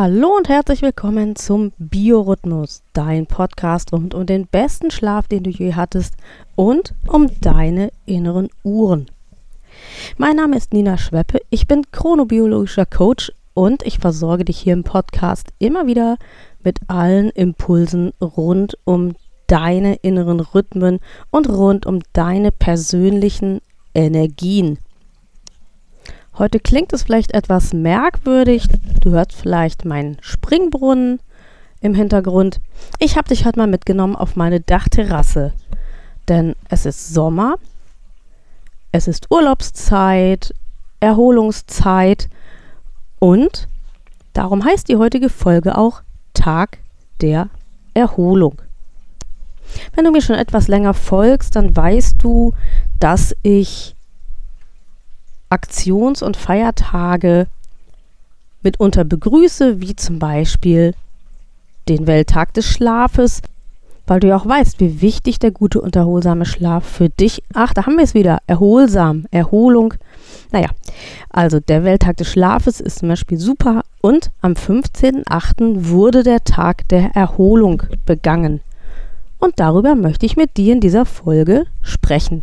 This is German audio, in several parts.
Hallo und herzlich willkommen zum Biorhythmus, dein Podcast rund um den besten Schlaf, den du je hattest und um deine inneren Uhren. Mein Name ist Nina Schweppe, ich bin chronobiologischer Coach und ich versorge dich hier im Podcast immer wieder mit allen Impulsen rund um deine inneren Rhythmen und rund um deine persönlichen Energien. Heute klingt es vielleicht etwas merkwürdig. Du hörst vielleicht meinen Springbrunnen im Hintergrund. Ich habe dich heute mal mitgenommen auf meine Dachterrasse. Denn es ist Sommer, es ist Urlaubszeit, Erholungszeit und darum heißt die heutige Folge auch Tag der Erholung. Wenn du mir schon etwas länger folgst, dann weißt du, dass ich Aktions- und Feiertage mitunter begrüße, wie zum Beispiel den Welttag des Schlafes, weil du ja auch weißt, wie wichtig der gute und erholsame Schlaf für dich. Ach, da haben wir es wieder. Erholsam, Erholung. Naja, also der Welttag des Schlafes ist zum Beispiel super und am 15.08. wurde der Tag der Erholung begangen. Und darüber möchte ich mit dir in dieser Folge sprechen.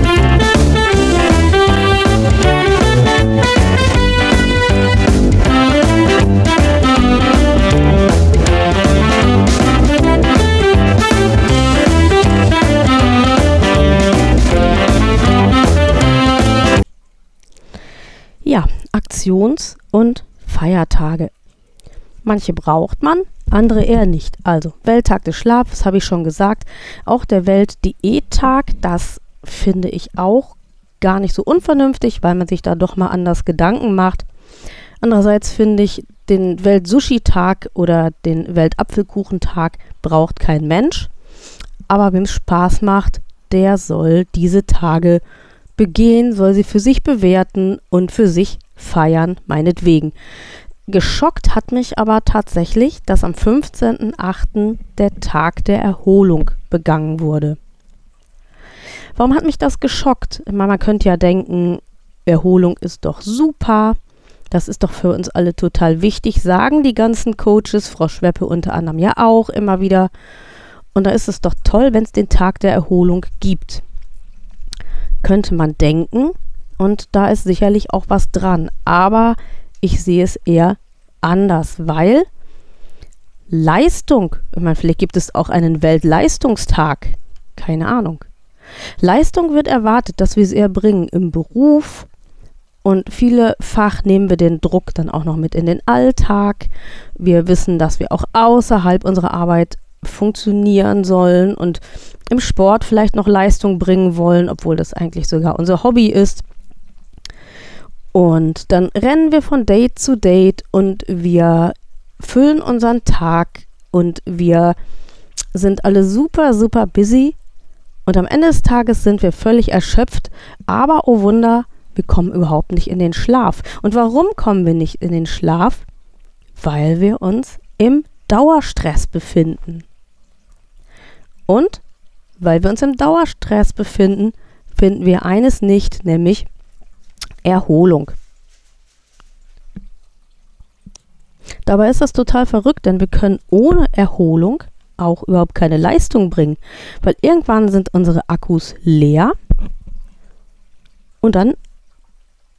Aktions- und Feiertage. Manche braucht man, andere eher nicht. Also Welttag des Schlafs, habe ich schon gesagt. Auch der Weltdiättag, das finde ich auch gar nicht so unvernünftig, weil man sich da doch mal anders Gedanken macht. Andererseits finde ich, den Welt-Sushi-Tag oder den Welt-Apfelkuchentag braucht kein Mensch. Aber wem es Spaß macht, der soll diese Tage begehen, soll sie für sich bewerten und für sich feiern, meinetwegen. Geschockt hat mich aber tatsächlich, dass am 15.08. der Tag der Erholung begangen wurde. Warum hat mich das geschockt? Man könnte ja denken, Erholung ist doch super. Das ist doch für uns alle total wichtig, sagen die ganzen Coaches, Frau Schweppe unter anderem ja auch immer wieder. Und da ist es doch toll, wenn es den Tag der Erholung gibt. Könnte man denken, und da ist sicherlich auch was dran. Aber ich sehe es eher anders, weil Leistung, ich meine, vielleicht gibt es auch einen Weltleistungstag, keine Ahnung. Leistung wird erwartet, dass wir sie erbringen im Beruf und vielefach nehmen wir den Druck dann auch noch mit in den Alltag. Wir wissen, dass wir auch außerhalb unserer Arbeit funktionieren sollen und im Sport vielleicht noch Leistung bringen wollen, obwohl das eigentlich sogar unser Hobby ist. Und dann rennen wir von Date zu Date und wir füllen unseren Tag und wir sind alle super, super busy. Und am Ende des Tages sind wir völlig erschöpft. Aber, oh Wunder, wir kommen überhaupt nicht in den Schlaf. Und warum kommen wir nicht in den Schlaf? Weil wir uns im Dauerstress befinden. Und weil wir uns im Dauerstress befinden, finden wir eines nicht, nämlich Erholung. Dabei ist das total verrückt, denn wir können ohne Erholung auch überhaupt keine Leistung bringen, weil irgendwann sind unsere Akkus leer und dann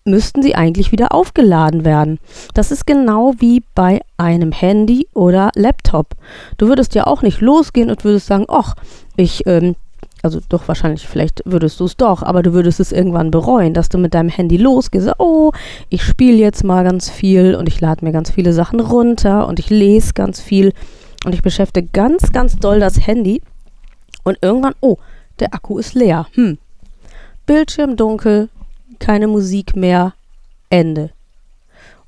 müssten sie eigentlich wieder aufgeladen werden. Das ist genau wie bei einem Handy oder Laptop. Du würdest ja auch nicht losgehen und würdest sagen, ach, ich ähm, also doch wahrscheinlich, vielleicht würdest du es doch, aber du würdest es irgendwann bereuen, dass du mit deinem Handy losgehst. Oh, ich spiele jetzt mal ganz viel und ich lade mir ganz viele Sachen runter und ich lese ganz viel und ich beschäftige ganz, ganz doll das Handy und irgendwann, oh, der Akku ist leer. Hm. Bildschirm dunkel, keine Musik mehr, Ende.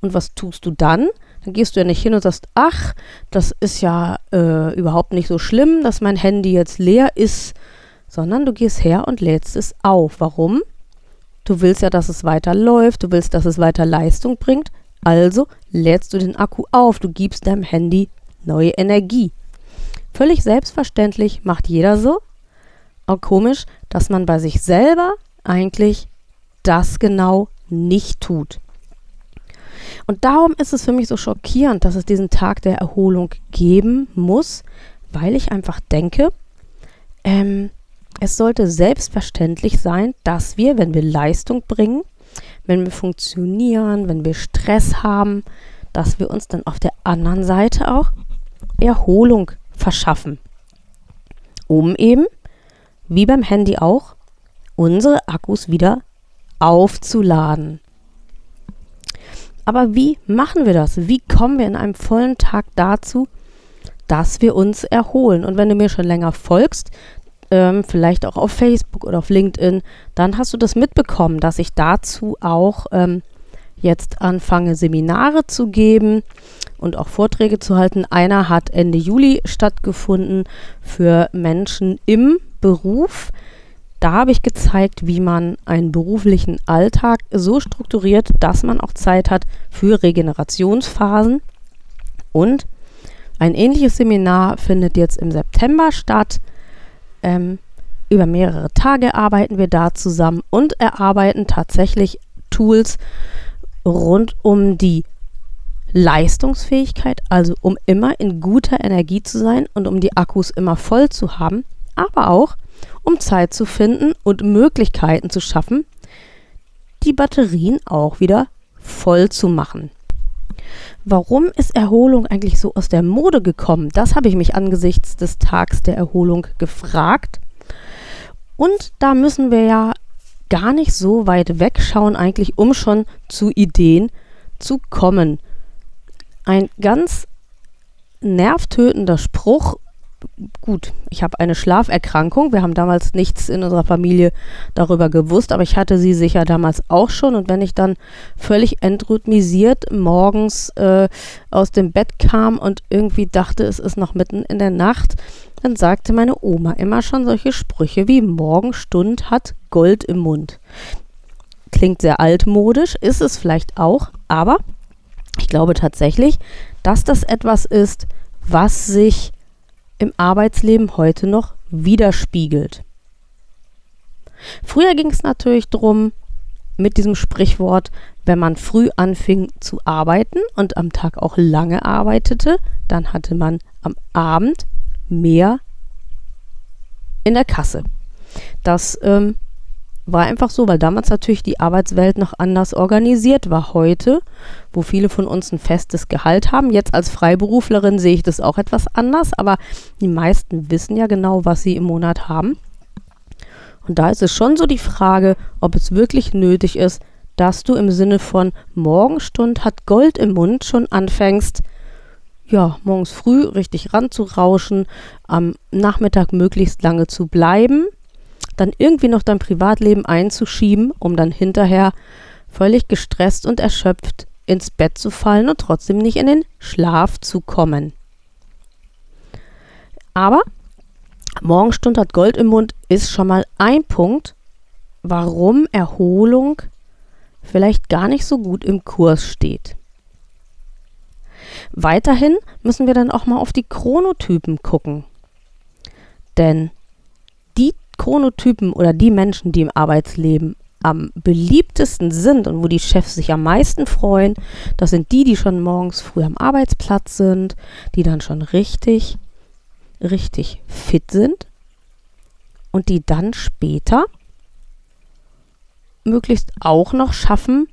Und was tust du dann? Dann gehst du ja nicht hin und sagst, ach, das ist ja äh, überhaupt nicht so schlimm, dass mein Handy jetzt leer ist, sondern du gehst her und lädst es auf. Warum? Du willst ja, dass es weiter läuft, du willst, dass es weiter Leistung bringt, also lädst du den Akku auf, du gibst deinem Handy neue Energie. Völlig selbstverständlich macht jeder so. Auch komisch, dass man bei sich selber eigentlich das genau nicht tut. Und darum ist es für mich so schockierend, dass es diesen Tag der Erholung geben muss, weil ich einfach denke, ähm, es sollte selbstverständlich sein, dass wir, wenn wir Leistung bringen, wenn wir funktionieren, wenn wir Stress haben, dass wir uns dann auf der anderen Seite auch Erholung verschaffen, um eben, wie beim Handy auch, unsere Akkus wieder aufzuladen. Aber wie machen wir das? Wie kommen wir in einem vollen Tag dazu, dass wir uns erholen? Und wenn du mir schon länger folgst, ähm, vielleicht auch auf Facebook oder auf LinkedIn, dann hast du das mitbekommen, dass ich dazu auch ähm, jetzt anfange, Seminare zu geben und auch Vorträge zu halten. Einer hat Ende Juli stattgefunden für Menschen im Beruf. Da habe ich gezeigt, wie man einen beruflichen Alltag so strukturiert, dass man auch Zeit hat für Regenerationsphasen. Und ein ähnliches Seminar findet jetzt im September statt. Ähm, über mehrere Tage arbeiten wir da zusammen und erarbeiten tatsächlich Tools rund um die Leistungsfähigkeit, also um immer in guter Energie zu sein und um die Akkus immer voll zu haben, aber auch um Zeit zu finden und Möglichkeiten zu schaffen, die Batterien auch wieder voll zu machen. Warum ist Erholung eigentlich so aus der Mode gekommen? Das habe ich mich angesichts des Tags der Erholung gefragt. Und da müssen wir ja gar nicht so weit wegschauen, eigentlich, um schon zu Ideen zu kommen. Ein ganz nervtötender Spruch gut, ich habe eine Schlaferkrankung. Wir haben damals nichts in unserer Familie darüber gewusst, aber ich hatte sie sicher damals auch schon. Und wenn ich dann völlig entrhythmisiert morgens äh, aus dem Bett kam und irgendwie dachte, es ist noch mitten in der Nacht, dann sagte meine Oma immer schon solche Sprüche wie Morgenstund hat Gold im Mund. Klingt sehr altmodisch, ist es vielleicht auch, aber ich glaube tatsächlich, dass das etwas ist, was sich im Arbeitsleben heute noch widerspiegelt. Früher ging es natürlich darum, mit diesem Sprichwort, wenn man früh anfing zu arbeiten und am Tag auch lange arbeitete, dann hatte man am Abend mehr in der Kasse. Das ähm, war einfach so, weil damals natürlich die Arbeitswelt noch anders organisiert war. Heute, wo viele von uns ein festes Gehalt haben, jetzt als Freiberuflerin sehe ich das auch etwas anders, aber die meisten wissen ja genau, was sie im Monat haben. Und da ist es schon so die Frage, ob es wirklich nötig ist, dass du im Sinne von Morgenstund hat Gold im Mund schon anfängst, ja, morgens früh richtig ranzurauschen, am Nachmittag möglichst lange zu bleiben dann irgendwie noch dein Privatleben einzuschieben, um dann hinterher völlig gestresst und erschöpft ins Bett zu fallen und trotzdem nicht in den Schlaf zu kommen. Aber Morgenstund hat Gold im Mund ist schon mal ein Punkt, warum Erholung vielleicht gar nicht so gut im Kurs steht. Weiterhin müssen wir dann auch mal auf die Chronotypen gucken. Denn Chronotypen oder die Menschen, die im Arbeitsleben am beliebtesten sind und wo die Chefs sich am meisten freuen, das sind die, die schon morgens früh am Arbeitsplatz sind, die dann schon richtig, richtig fit sind und die dann später möglichst auch noch schaffen,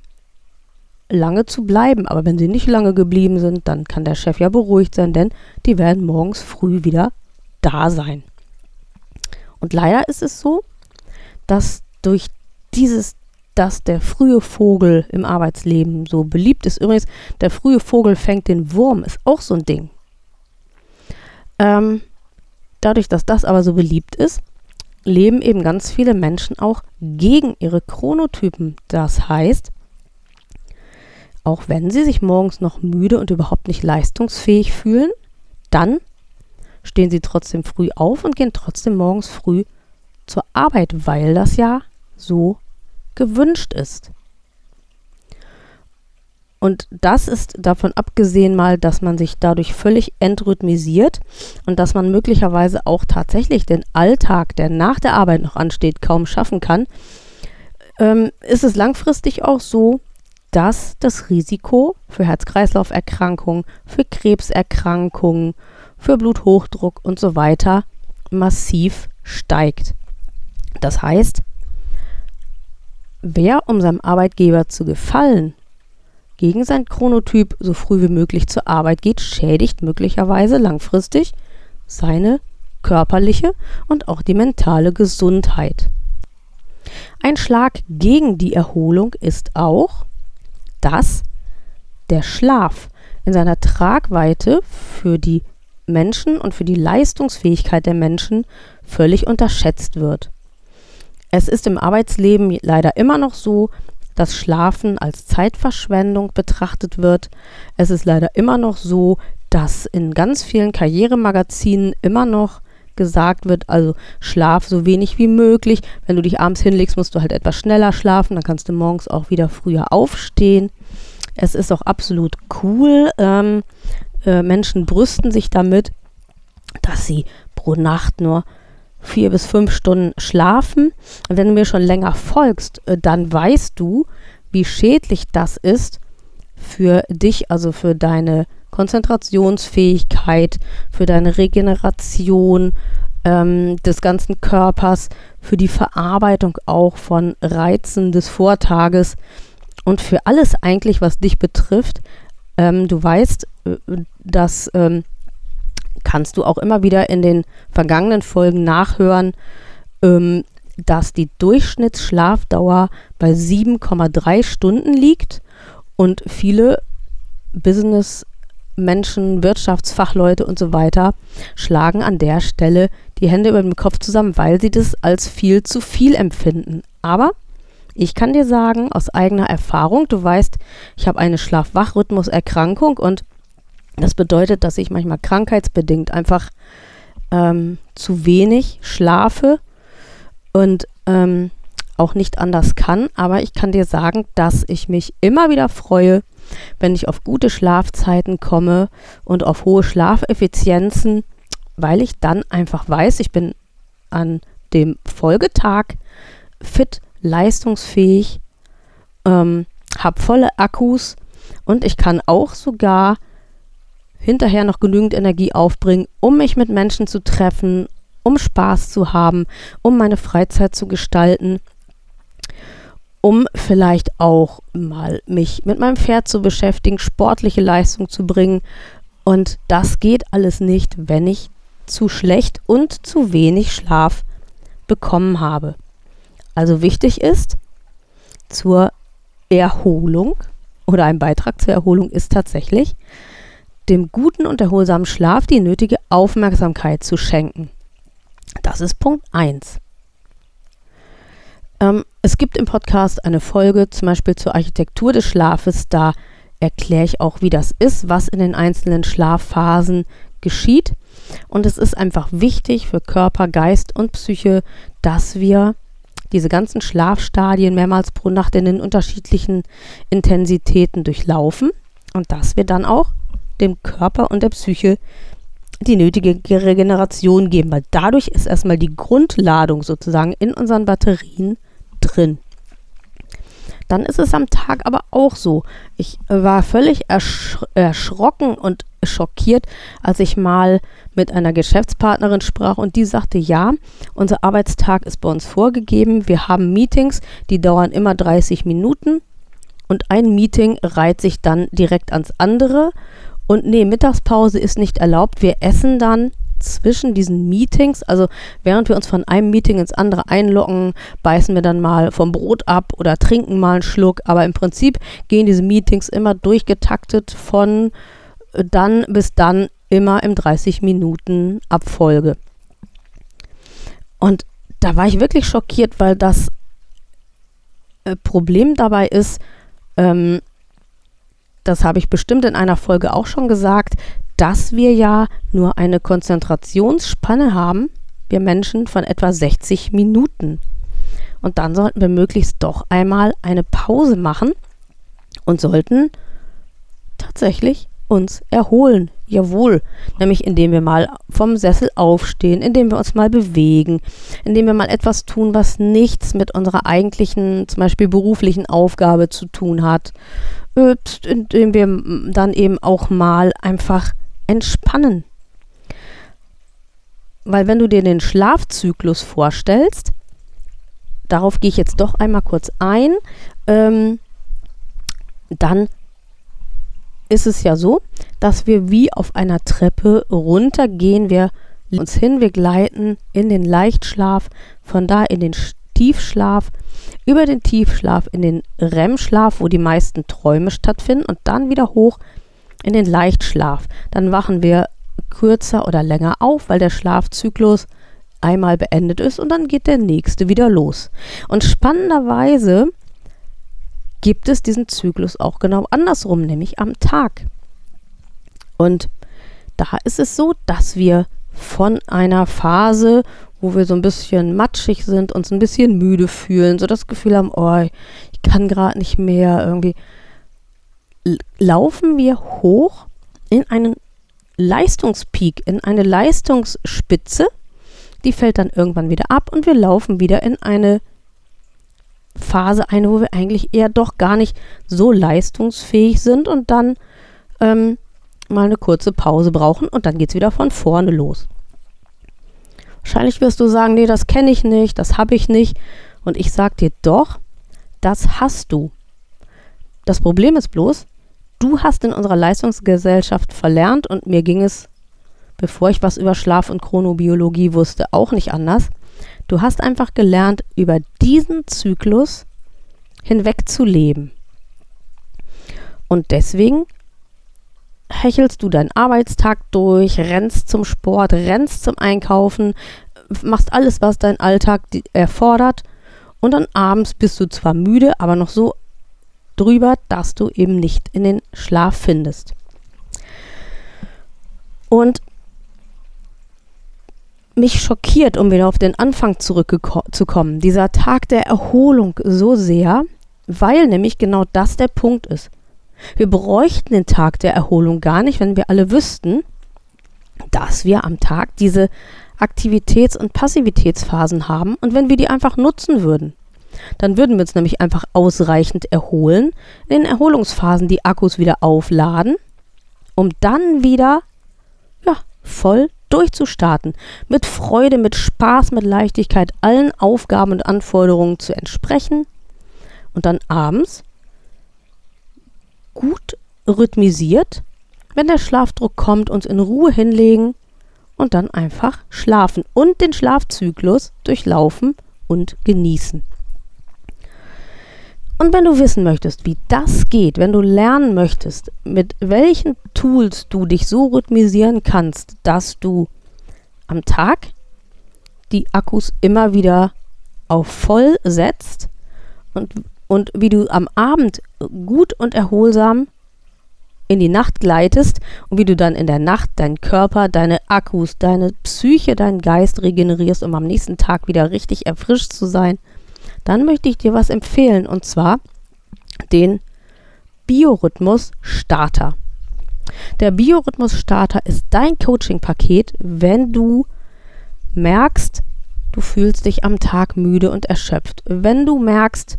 lange zu bleiben. Aber wenn sie nicht lange geblieben sind, dann kann der Chef ja beruhigt sein, denn die werden morgens früh wieder da sein. Und leider ist es so, dass durch dieses, dass der frühe Vogel im Arbeitsleben so beliebt ist, übrigens, der frühe Vogel fängt den Wurm, ist auch so ein Ding. Ähm, dadurch, dass das aber so beliebt ist, leben eben ganz viele Menschen auch gegen ihre Chronotypen. Das heißt, auch wenn sie sich morgens noch müde und überhaupt nicht leistungsfähig fühlen, dann stehen sie trotzdem früh auf und gehen trotzdem morgens früh zur Arbeit, weil das ja so gewünscht ist. Und das ist davon abgesehen mal, dass man sich dadurch völlig entrhythmisiert und dass man möglicherweise auch tatsächlich den Alltag, der nach der Arbeit noch ansteht, kaum schaffen kann, ähm, ist es langfristig auch so, dass das Risiko für Herz-Kreislauf-Erkrankungen, für Krebserkrankungen, für Bluthochdruck und so weiter massiv steigt. Das heißt, wer um seinem Arbeitgeber zu gefallen gegen sein Chronotyp so früh wie möglich zur Arbeit geht, schädigt möglicherweise langfristig seine körperliche und auch die mentale Gesundheit. Ein Schlag gegen die Erholung ist auch, dass der Schlaf in seiner Tragweite für die Menschen und für die Leistungsfähigkeit der Menschen völlig unterschätzt wird. Es ist im Arbeitsleben leider immer noch so, dass Schlafen als Zeitverschwendung betrachtet wird. Es ist leider immer noch so, dass in ganz vielen Karrieremagazinen immer noch gesagt wird, also schlaf so wenig wie möglich. Wenn du dich abends hinlegst, musst du halt etwas schneller schlafen, dann kannst du morgens auch wieder früher aufstehen. Es ist auch absolut cool. Ähm, äh, Menschen brüsten sich damit, dass sie pro Nacht nur vier bis fünf Stunden schlafen. Wenn du mir schon länger folgst, äh, dann weißt du, wie schädlich das ist für dich, also für deine Konzentrationsfähigkeit, für deine Regeneration ähm, des ganzen Körpers, für die Verarbeitung auch von Reizen des Vortages und für alles eigentlich, was dich betrifft. Ähm, du weißt, äh, dass ähm, kannst du auch immer wieder in den vergangenen Folgen nachhören, ähm, dass die Durchschnittsschlafdauer bei 7,3 Stunden liegt und viele Businessmenschen, Wirtschaftsfachleute und so weiter schlagen an der Stelle die Hände über den Kopf zusammen, weil sie das als viel zu viel empfinden. Aber ich kann dir sagen, aus eigener Erfahrung, du weißt, ich habe eine Schlaf-Wach-Rhythmus-Erkrankung und das bedeutet, dass ich manchmal krankheitsbedingt einfach ähm, zu wenig schlafe und ähm, auch nicht anders kann. Aber ich kann dir sagen, dass ich mich immer wieder freue, wenn ich auf gute Schlafzeiten komme und auf hohe Schlafeffizienzen, weil ich dann einfach weiß, ich bin an dem Folgetag fit, leistungsfähig, ähm, habe volle Akkus und ich kann auch sogar hinterher noch genügend Energie aufbringen, um mich mit Menschen zu treffen, um Spaß zu haben, um meine Freizeit zu gestalten, um vielleicht auch mal mich mit meinem Pferd zu beschäftigen, sportliche Leistung zu bringen. Und das geht alles nicht, wenn ich zu schlecht und zu wenig Schlaf bekommen habe. Also wichtig ist, zur Erholung oder ein Beitrag zur Erholung ist tatsächlich, dem guten und erholsamen Schlaf die nötige Aufmerksamkeit zu schenken. Das ist Punkt 1. Ähm, es gibt im Podcast eine Folge zum Beispiel zur Architektur des Schlafes. Da erkläre ich auch, wie das ist, was in den einzelnen Schlafphasen geschieht. Und es ist einfach wichtig für Körper, Geist und Psyche, dass wir diese ganzen Schlafstadien mehrmals pro Nacht in den unterschiedlichen Intensitäten durchlaufen und dass wir dann auch dem Körper und der Psyche die nötige Regeneration geben, weil dadurch ist erstmal die Grundladung sozusagen in unseren Batterien drin. Dann ist es am Tag aber auch so. Ich war völlig ersch erschrocken und schockiert, als ich mal mit einer Geschäftspartnerin sprach und die sagte, ja, unser Arbeitstag ist bei uns vorgegeben. Wir haben Meetings, die dauern immer 30 Minuten und ein Meeting reiht sich dann direkt ans andere und nee, Mittagspause ist nicht erlaubt. Wir essen dann zwischen diesen Meetings, also während wir uns von einem Meeting ins andere einloggen, beißen wir dann mal vom Brot ab oder trinken mal einen Schluck. Aber im Prinzip gehen diese Meetings immer durchgetaktet von äh, dann bis dann immer im 30 Minuten Abfolge. Und da war ich wirklich schockiert, weil das äh, Problem dabei ist, ähm, das habe ich bestimmt in einer Folge auch schon gesagt, dass wir ja nur eine Konzentrationsspanne haben, wir Menschen, von etwa 60 Minuten. Und dann sollten wir möglichst doch einmal eine Pause machen und sollten tatsächlich uns erholen. Jawohl, nämlich indem wir mal vom Sessel aufstehen, indem wir uns mal bewegen, indem wir mal etwas tun, was nichts mit unserer eigentlichen, zum Beispiel beruflichen Aufgabe zu tun hat, indem wir dann eben auch mal einfach entspannen. Weil wenn du dir den Schlafzyklus vorstellst, darauf gehe ich jetzt doch einmal kurz ein, ähm, dann ist es ja so, dass wir wie auf einer Treppe runtergehen. Wir uns hin, wir gleiten in den Leichtschlaf, von da in den Tiefschlaf, über den Tiefschlaf in den REM-Schlaf, wo die meisten Träume stattfinden, und dann wieder hoch in den Leichtschlaf. Dann wachen wir kürzer oder länger auf, weil der Schlafzyklus einmal beendet ist und dann geht der nächste wieder los. Und spannenderweise gibt es diesen Zyklus auch genau andersrum, nämlich am Tag. Und da ist es so, dass wir von einer Phase, wo wir so ein bisschen matschig sind, uns ein bisschen müde fühlen, so das Gefühl haben, oh, ich kann gerade nicht mehr irgendwie, laufen wir hoch in einen Leistungspeak, in eine Leistungsspitze, die fällt dann irgendwann wieder ab und wir laufen wieder in eine Phase ein, wo wir eigentlich eher doch gar nicht so leistungsfähig sind und dann ähm, mal eine kurze Pause brauchen und dann geht es wieder von vorne los. Wahrscheinlich wirst du sagen, nee, das kenne ich nicht, das habe ich nicht. Und ich sage dir doch, das hast du. Das Problem ist bloß, du hast in unserer Leistungsgesellschaft verlernt und mir ging es, bevor ich was über Schlaf und Chronobiologie wusste, auch nicht anders Du hast einfach gelernt, über diesen Zyklus hinweg zu leben. Und deswegen hechelst du deinen Arbeitstag durch, rennst zum Sport, rennst zum Einkaufen, machst alles, was dein Alltag erfordert. Und dann abends bist du zwar müde, aber noch so drüber, dass du eben nicht in den Schlaf findest. Und mich schockiert, um wieder auf den Anfang zurückzukommen, dieser Tag der Erholung so sehr, weil nämlich genau das der Punkt ist. Wir bräuchten den Tag der Erholung gar nicht, wenn wir alle wüssten, dass wir am Tag diese Aktivitäts- und Passivitätsphasen haben und wenn wir die einfach nutzen würden. Dann würden wir uns nämlich einfach ausreichend erholen, in den Erholungsphasen die Akkus wieder aufladen, um dann wieder ja, voll durchzustarten, mit Freude, mit Spaß, mit Leichtigkeit allen Aufgaben und Anforderungen zu entsprechen und dann abends gut rhythmisiert, wenn der Schlafdruck kommt, uns in Ruhe hinlegen und dann einfach schlafen und den Schlafzyklus durchlaufen und genießen. Und wenn du wissen möchtest, wie das geht, wenn du lernen möchtest, mit welchen Tools du dich so rhythmisieren kannst, dass du am Tag die Akkus immer wieder auf voll setzt und, und wie du am Abend gut und erholsam in die Nacht gleitest und wie du dann in der Nacht deinen Körper, deine Akkus, deine Psyche, deinen Geist regenerierst, um am nächsten Tag wieder richtig erfrischt zu sein dann möchte ich dir was empfehlen und zwar den Biorhythmus Starter. Der Biorhythmus Starter ist dein Coaching-Paket, wenn du merkst, du fühlst dich am Tag müde und erschöpft. Wenn du merkst,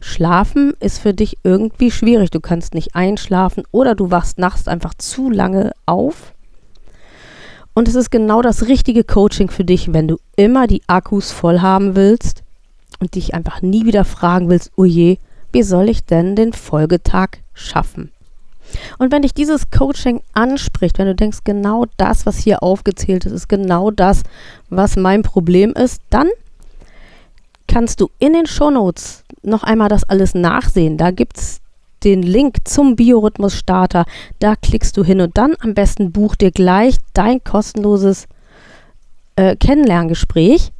Schlafen ist für dich irgendwie schwierig, du kannst nicht einschlafen oder du wachst nachts einfach zu lange auf. Und es ist genau das richtige Coaching für dich, wenn du immer die Akkus voll haben willst und dich einfach nie wieder fragen willst, oh je, wie soll ich denn den Folgetag schaffen? Und wenn dich dieses Coaching anspricht, wenn du denkst, genau das, was hier aufgezählt ist, ist genau das, was mein Problem ist, dann kannst du in den Shownotes noch einmal das alles nachsehen. Da gibt es den Link zum Biorhythmus-Starter. Da klickst du hin und dann am besten buch dir gleich dein kostenloses äh, Kennenlerngespräch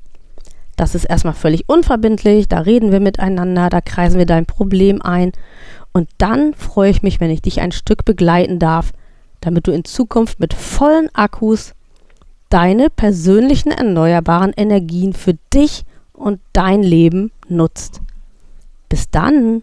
das ist erstmal völlig unverbindlich, da reden wir miteinander, da kreisen wir dein Problem ein Und dann freue ich mich, wenn ich dich ein Stück begleiten darf, damit du in Zukunft mit vollen Akkus deine persönlichen erneuerbaren Energien für dich und dein Leben nutzt. Bis dann!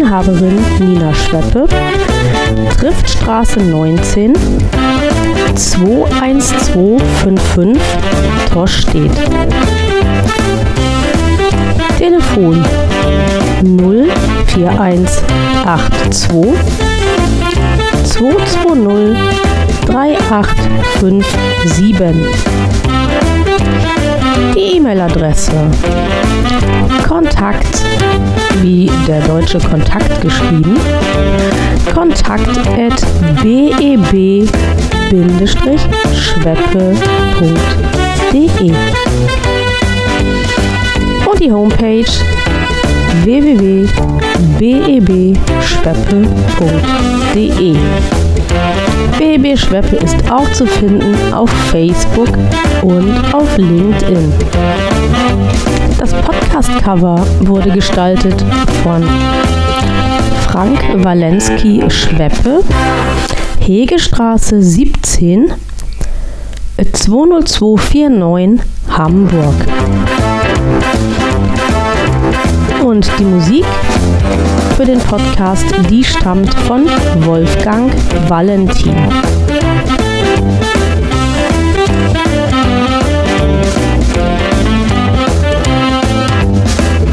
Inhaberin Nina Schweppe, Triftstraße 19, 21255 Torstedt. Telefon 04182 220 3857. Die E-Mail-Adresse. Kontakt wie der deutsche Kontakt geschrieben. Kontakt at beb-schweppe.de und die Homepage www.bebschweppe.de BB Schweppe ist auch zu finden auf Facebook und auf LinkedIn. Das Podcast-Cover wurde gestaltet von Frank Walensky Schweppe, Hegestraße 17, 20249 Hamburg. Und die Musik für den Podcast, die stammt von Wolfgang Valentin.